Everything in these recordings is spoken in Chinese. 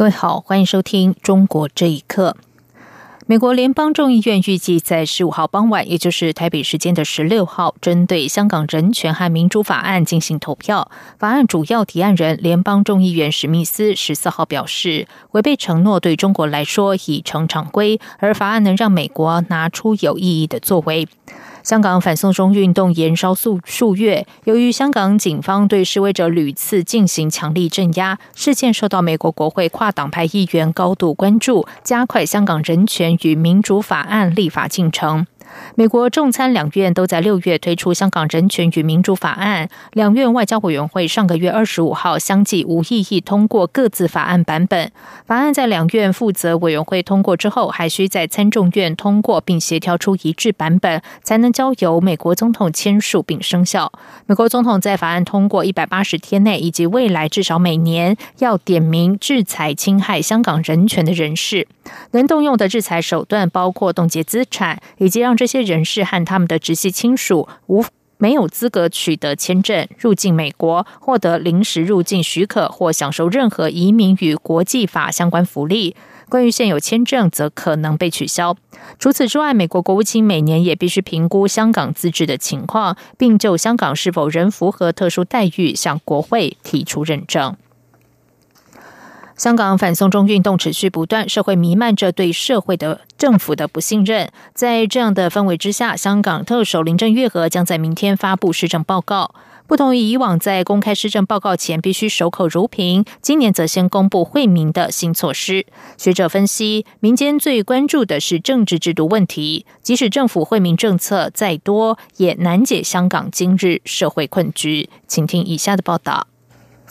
各位好，欢迎收听《中国这一刻》。美国联邦众议院预计在十五号傍晚，也就是台北时间的十六号，针对香港人权和民主法案进行投票。法案主要提案人联邦众议员史密斯十四号表示，违背承诺对中国来说已成常规，而法案能让美国拿出有意义的作为。香港反送中运动延烧数数月，由于香港警方对示威者屡次进行强力镇压，事件受到美国国会跨党派议员高度关注，加快香港人权与民主法案立法进程。美国众参两院都在六月推出香港人权与民主法案，两院外交委员会上个月二十五号相继无异议通过各自法案版本。法案在两院负责委员会通过之后，还需在参众院通过并协调出一致版本，才能交由美国总统签署并生效。美国总统在法案通过一百八十天内，以及未来至少每年要点名制裁侵害香港人权的人士。能动用的制裁手段包括冻结资产，以及让这些人士和他们的直系亲属无没有资格取得签证入境美国，获得临时入境许可或享受任何移民与国际法相关福利。关于现有签证，则可能被取消。除此之外，美国国务卿每年也必须评估香港自治的情况，并就香港是否仍符合特殊待遇向国会提出认证。香港反送中运动持续不断，社会弥漫着对社会的政府的不信任。在这样的氛围之下，香港特首林郑月娥将在明天发布施政报告。不同于以往在公开施政报告前必须守口如瓶，今年则先公布惠民的新措施。学者分析，民间最关注的是政治制度问题，即使政府惠民政策再多，也难解香港今日社会困局。请听以下的报道。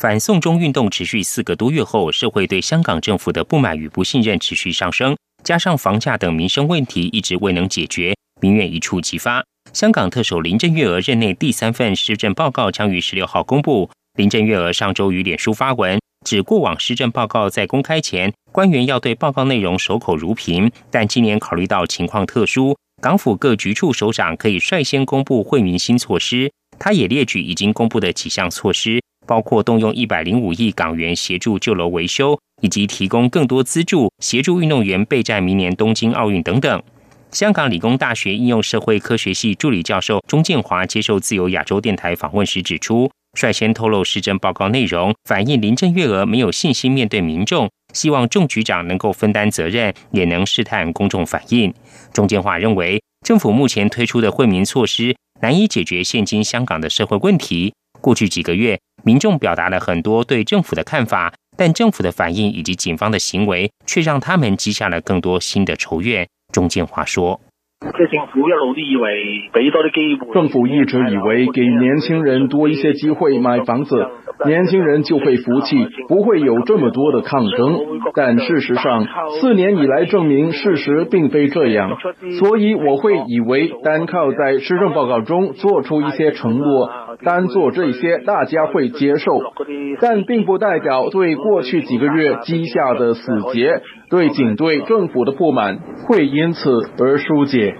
反送中运动持续四个多月后，社会对香港政府的不满与不信任持续上升，加上房价等民生问题一直未能解决，民怨一触即发。香港特首林郑月娥任内第三份施政报告将于十六号公布。林郑月娥上周于脸书发文，指过往施政报告在公开前，官员要对报告内容守口如瓶，但今年考虑到情况特殊，港府各局处首长可以率先公布惠民新措施。他也列举已经公布的几项措施。包括动用一百零五亿港元协助旧楼维修，以及提供更多资助协助运动员备战明年东京奥运等等。香港理工大学应用社会科学系助理教授钟建华接受自由亚洲电台访问时指出，率先透露施政报告内容，反映林郑月娥没有信心面对民众，希望众局长能够分担责任，也能试探公众反应。钟建华认为，政府目前推出的惠民措施难以解决现今香港的社会问题。过去几个月。民众表达了很多对政府的看法，但政府的反应以及警方的行为，却让他们积下了更多新的仇怨。钟建华说：“政府一路都以为俾多啲机会，政府一直以为给年轻人多一些机会买房子。”年轻人就会服气，不会有这么多的抗争。但事实上，四年以来证明事实并非这样。所以我会以为，单靠在施政报告中做出一些承诺，单做这些大家会接受，但并不代表对过去几个月积下的死结、对警队政府的不满会因此而疏解。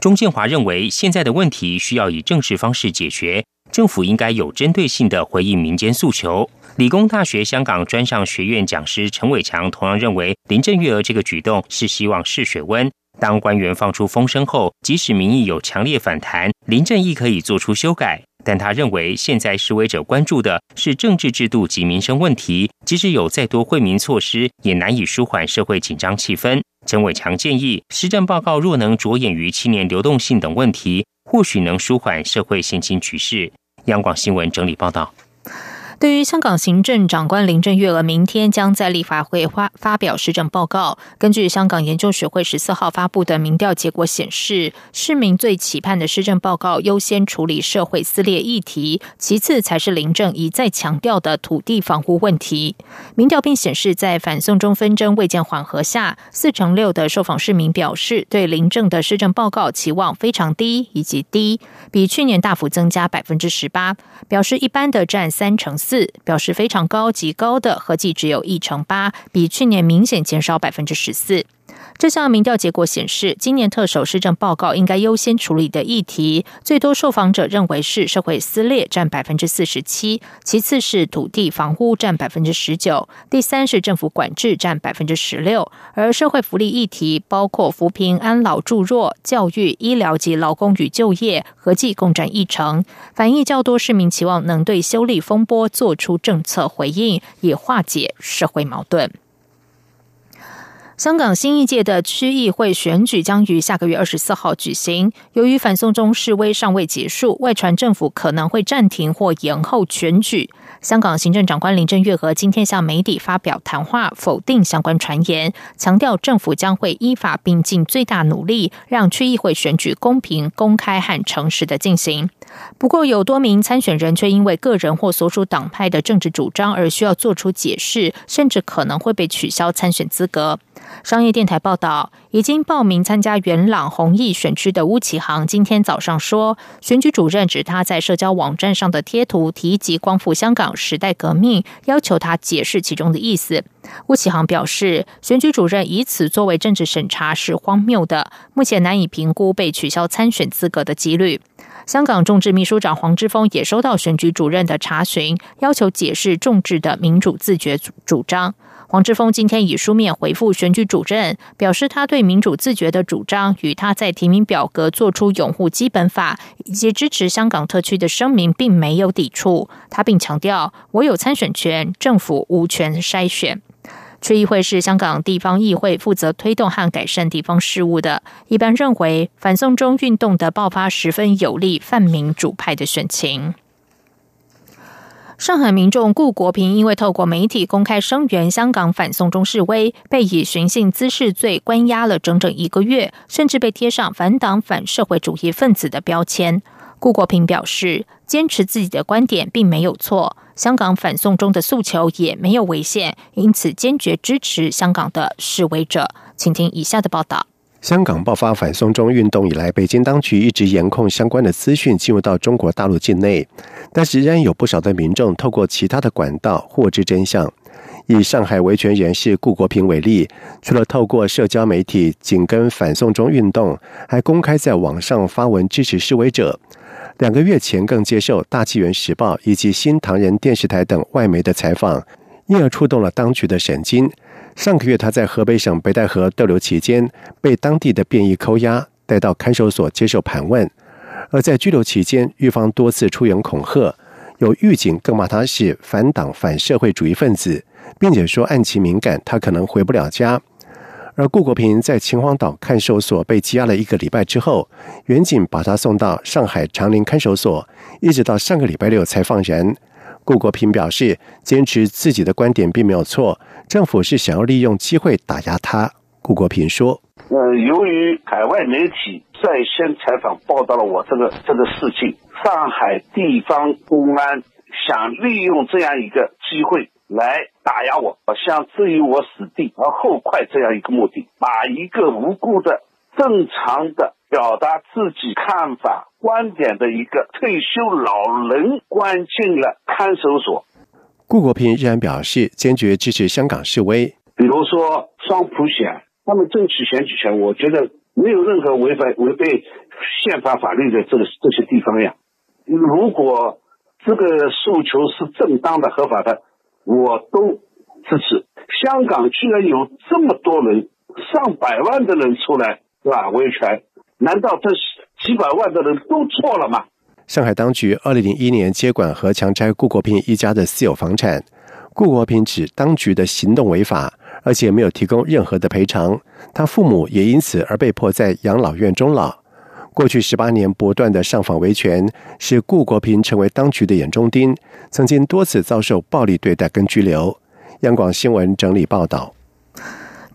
钟建华认为，现在的问题需要以正式方式解决。政府应该有针对性的回应民间诉求。理工大学香港专上学院讲师陈伟强同样认为，林郑月娥这个举动是希望试水温。当官员放出风声后，即使民意有强烈反弹，林郑亦可以做出修改。但他认为，现在示威者关注的是政治制度及民生问题，即使有再多惠民措施，也难以舒缓社会紧张气氛。陈伟强建议，施政报告若能着眼于青年流动性等问题，或许能舒缓社会现今局势。央广新闻整理报道。对于香港行政长官林郑月娥明天将在立法会发发表施政报告，根据香港研究学会十四号发布的民调结果显示，市民最期盼的施政报告优先处理社会撕裂议题，其次才是林郑一再强调的土地防护问题。民调并显示，在反送中纷争未见缓和下，四成六的受访市民表示对林郑的施政报告期望非常低以及低，比去年大幅增加百分之十八，表示一般的占三成四。四表示非常高级高的合计只有一成八，比去年明显减少百分之十四。这项民调结果显示，今年特首施政报告应该优先处理的议题，最多受访者认为是社会撕裂，占百分之四十七；其次是土地房屋，占百分之十九；第三是政府管制，占百分之十六。而社会福利议题包括扶贫、安老、助弱、教育、医疗及劳工与就业，合计共占一成。反映较多市民期望能对修例风波做出政策回应，以化解社会矛盾。香港新一届的区议会选举将于下个月二十四号举行。由于反送中示威尚未结束，外传政府可能会暂停或延后选举。香港行政长官林郑月娥今天向媒体发表谈话，否定相关传言，强调政府将会依法并尽最大努力，让区议会选举公平、公开和诚实的进行。不过，有多名参选人却因为个人或所属党派的政治主张而需要做出解释，甚至可能会被取消参选资格。商业电台报道，已经报名参加元朗弘毅选区的巫启航今天早上说，选举主任指他在社交网站上的贴图提及光复香港时代革命，要求他解释其中的意思。巫启航表示，选举主任以此作为政治审查是荒谬的，目前难以评估被取消参选资格的几率。香港众志秘书长黄之锋也收到选举主任的查询，要求解释众志的民主自觉主张。黄志峰今天以书面回复选举主任，表示他对民主自觉的主张与他在提名表格做出拥护基本法以及支持香港特区的声明并没有抵触。他并强调，我有参选权，政府无权筛选。区议会是香港地方议会负责推动和改善地方事务的，一般认为反送中运动的爆发十分有利泛民主派的选情。上海民众顾国平因为透过媒体公开声援香港反送中示威，被以寻衅滋事罪关押了整整一个月，甚至被贴上反党反社会主义分子的标签。顾国平表示，坚持自己的观点并没有错，香港反送中的诉求也没有违宪，因此坚决支持香港的示威者。请听以下的报道。香港爆发反送中运动以来，北京当局一直严控相关的资讯进入到中国大陆境内，但是仍然有不少的民众透过其他的管道获知真相。以上海维权人士顾国平为例，除了透过社交媒体紧跟反送中运动，还公开在网上发文支持示威者。两个月前，更接受《大纪元时报》以及新唐人电视台等外媒的采访，因而触动了当局的神经。上个月，他在河北省北戴河逗留期间，被当地的便衣扣押，带到看守所接受盘问。而在拘留期间，狱方多次出言恐吓，有狱警更骂他是反党反社会主义分子，并且说案情敏感，他可能回不了家。而顾国平在秦皇岛看守所被羁押了一个礼拜之后，远警把他送到上海长宁看守所，一直到上个礼拜六才放人。顾国平表示，坚持自己的观点并没有错，政府是想要利用机会打压他。顾国平说：“呃，由于海外媒体率先采访报道了我这个这个事情，上海地方公安想利用这样一个机会来打压我，想置于我死地而后快这样一个目的，把一个无辜的、正常的。”表达自己看法、观点的一个退休老人关进了看守所。顾国平依然表示坚决支持香港示威。比如说双普选，他们争取选举权，我觉得没有任何违反违背宪法法律的这个这些地方呀。如果这个诉求是正当的、合法的，我都支持。香港居然有这么多人，上百万的人出来，是吧？维权。难道这几百万的人都错了吗？上海当局二零零一年接管和强拆顾国平一家的私有房产，顾国平指当局的行动违法，而且没有提供任何的赔偿，他父母也因此而被迫在养老院终老。过去十八年不断的上访维权，使顾国平成为当局的眼中钉，曾经多次遭受暴力对待跟拘留。央广新闻整理报道。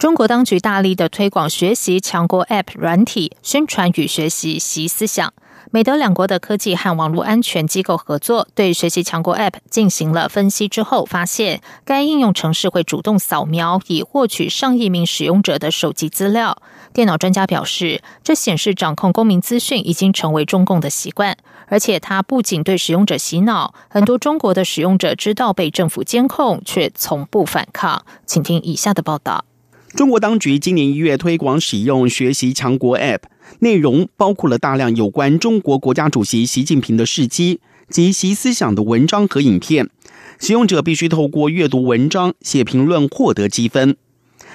中国当局大力的推广学习强国 App 软体，宣传与学习习思想。美德两国的科技和网络安全机构合作，对学习强国 App 进行了分析之后，发现该应用程式会主动扫描，以获取上亿名使用者的手机资料。电脑专家表示，这显示掌控公民资讯已经成为中共的习惯，而且它不仅对使用者洗脑，很多中国的使用者知道被政府监控，却从不反抗。请听以下的报道。中国当局今年一月推广使用学习强国 App，内容包括了大量有关中国国家主席习近平的事迹及习思想的文章和影片。使用者必须透过阅读文章、写评论获得积分。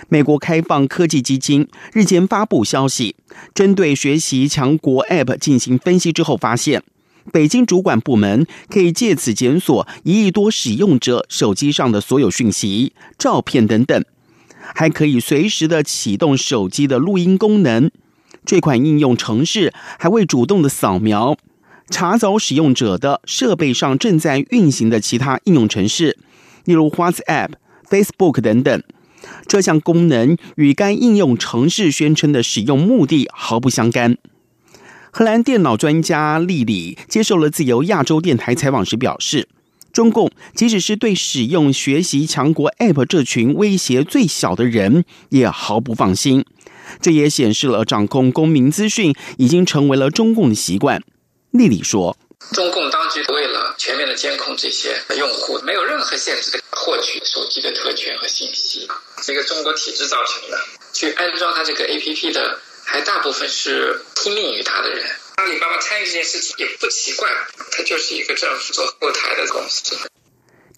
美国开放科技基金日前发布消息，针对学习强国 App 进行分析之后，发现北京主管部门可以借此检索一亿多使用者手机上的所有讯息、照片等等。还可以随时的启动手机的录音功能。这款应用程式还会主动的扫描、查找使用者的设备上正在运行的其他应用程式，例如 WhatsApp、Facebook 等等。这项功能与该应用程式宣称的使用目的毫不相干。荷兰电脑专家莉莉接受了自由亚洲电台采访时表示。中共即使是对使用学习强国 App 这群威胁最小的人，也毫不放心。这也显示了掌控公民资讯已经成为了中共的习惯。丽丽说：“中共当局为了全面的监控这些用户，没有任何限制的获取手机的特权和信息，这个中国体制造成的。去安装它这个 APP 的，还大部分是听命于他的人。”阿里巴巴参与这件事情也不奇怪，它就是一个政府做后台的公司。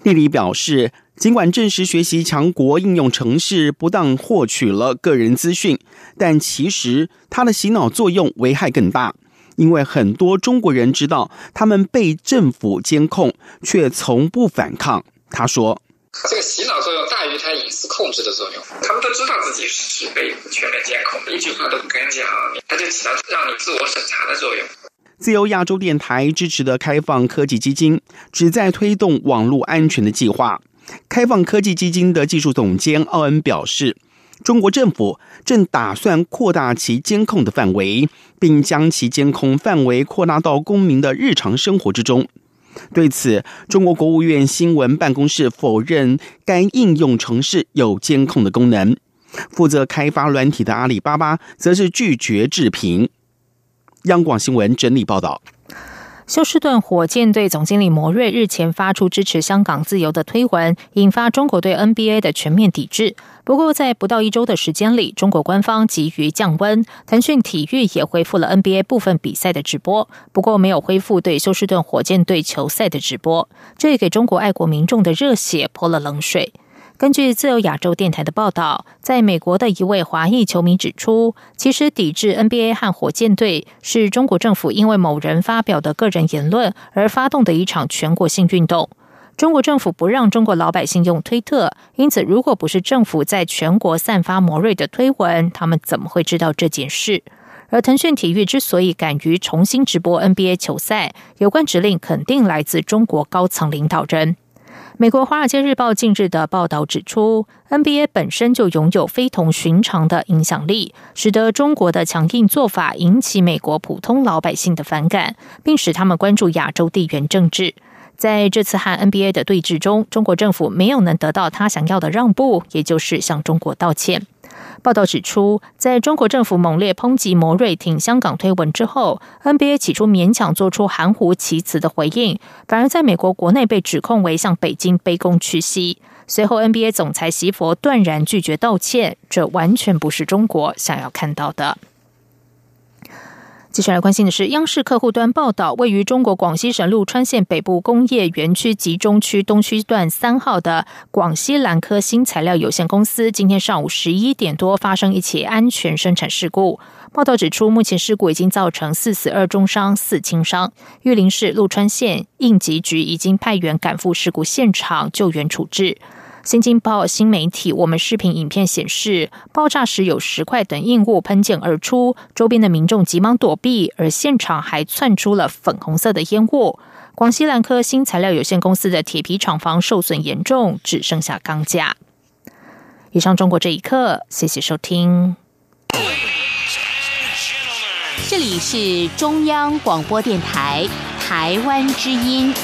丽丽表示，尽管证实学习强国应用程式不当获取了个人资讯，但其实它的洗脑作用危害更大，因为很多中国人知道他们被政府监控，却从不反抗。他说。这个洗脑作用大于它隐私控制的作用，他们都知道自己是被全面监控，一句话都不敢讲，它就起到让你自我审查的作用。自由亚洲电台支持的开放科技基金旨在推动网络安全的计划。开放科技基金的技术总监奥恩表示，中国政府正打算扩大其监控的范围，并将其监控范围扩大到公民的日常生活之中。对此，中国国务院新闻办公室否认该应用程式有监控的功能。负责开发软体的阿里巴巴则是拒绝置评。央广新闻整理报道。休斯顿火箭队总经理摩瑞日前发出支持香港自由的推文，引发中国对 NBA 的全面抵制。不过，在不到一周的时间里，中国官方急于降温，腾讯体育也恢复了 NBA 部分比赛的直播，不过没有恢复对休斯顿火箭队球赛的直播，这也给中国爱国民众的热血泼了冷水。根据自由亚洲电台的报道，在美国的一位华裔球迷指出，其实抵制 NBA 和火箭队是中国政府因为某人发表的个人言论而发动的一场全国性运动。中国政府不让中国老百姓用推特，因此如果不是政府在全国散发魔瑞的推文，他们怎么会知道这件事？而腾讯体育之所以敢于重新直播 NBA 球赛，有关指令肯定来自中国高层领导人。美国《华尔街日报》近日的报道指出，NBA 本身就拥有非同寻常的影响力，使得中国的强硬做法引起美国普通老百姓的反感，并使他们关注亚洲地缘政治。在这次和 NBA 的对峙中，中国政府没有能得到他想要的让步，也就是向中国道歉。报道指出，在中国政府猛烈抨击摩瑞挺香港推文之后，NBA 起初勉强做出含糊其辞的回应，反而在美国国内被指控为向北京卑躬屈膝。随后，NBA 总裁席佛断然拒绝道歉，这完全不是中国想要看到的。接下来关心的是，央视客户端报道，位于中国广西省陆川县北部工业园区集中区东区段三号的广西兰科新材料有限公司，今天上午十一点多发生一起安全生产事故。报道指出，目前事故已经造成四死二重伤、四轻伤。玉林市陆川县应急局已经派员赶赴事故现场救援处置。新京报新媒体我们视频影片显示，爆炸时有石块等硬物喷溅而出，周边的民众急忙躲避，而现场还窜出了粉红色的烟雾。广西兰科新材料有限公司的铁皮厂房受损严重，只剩下钢架。以上中国这一刻，谢谢收听。这里是中央广播电台台湾之音。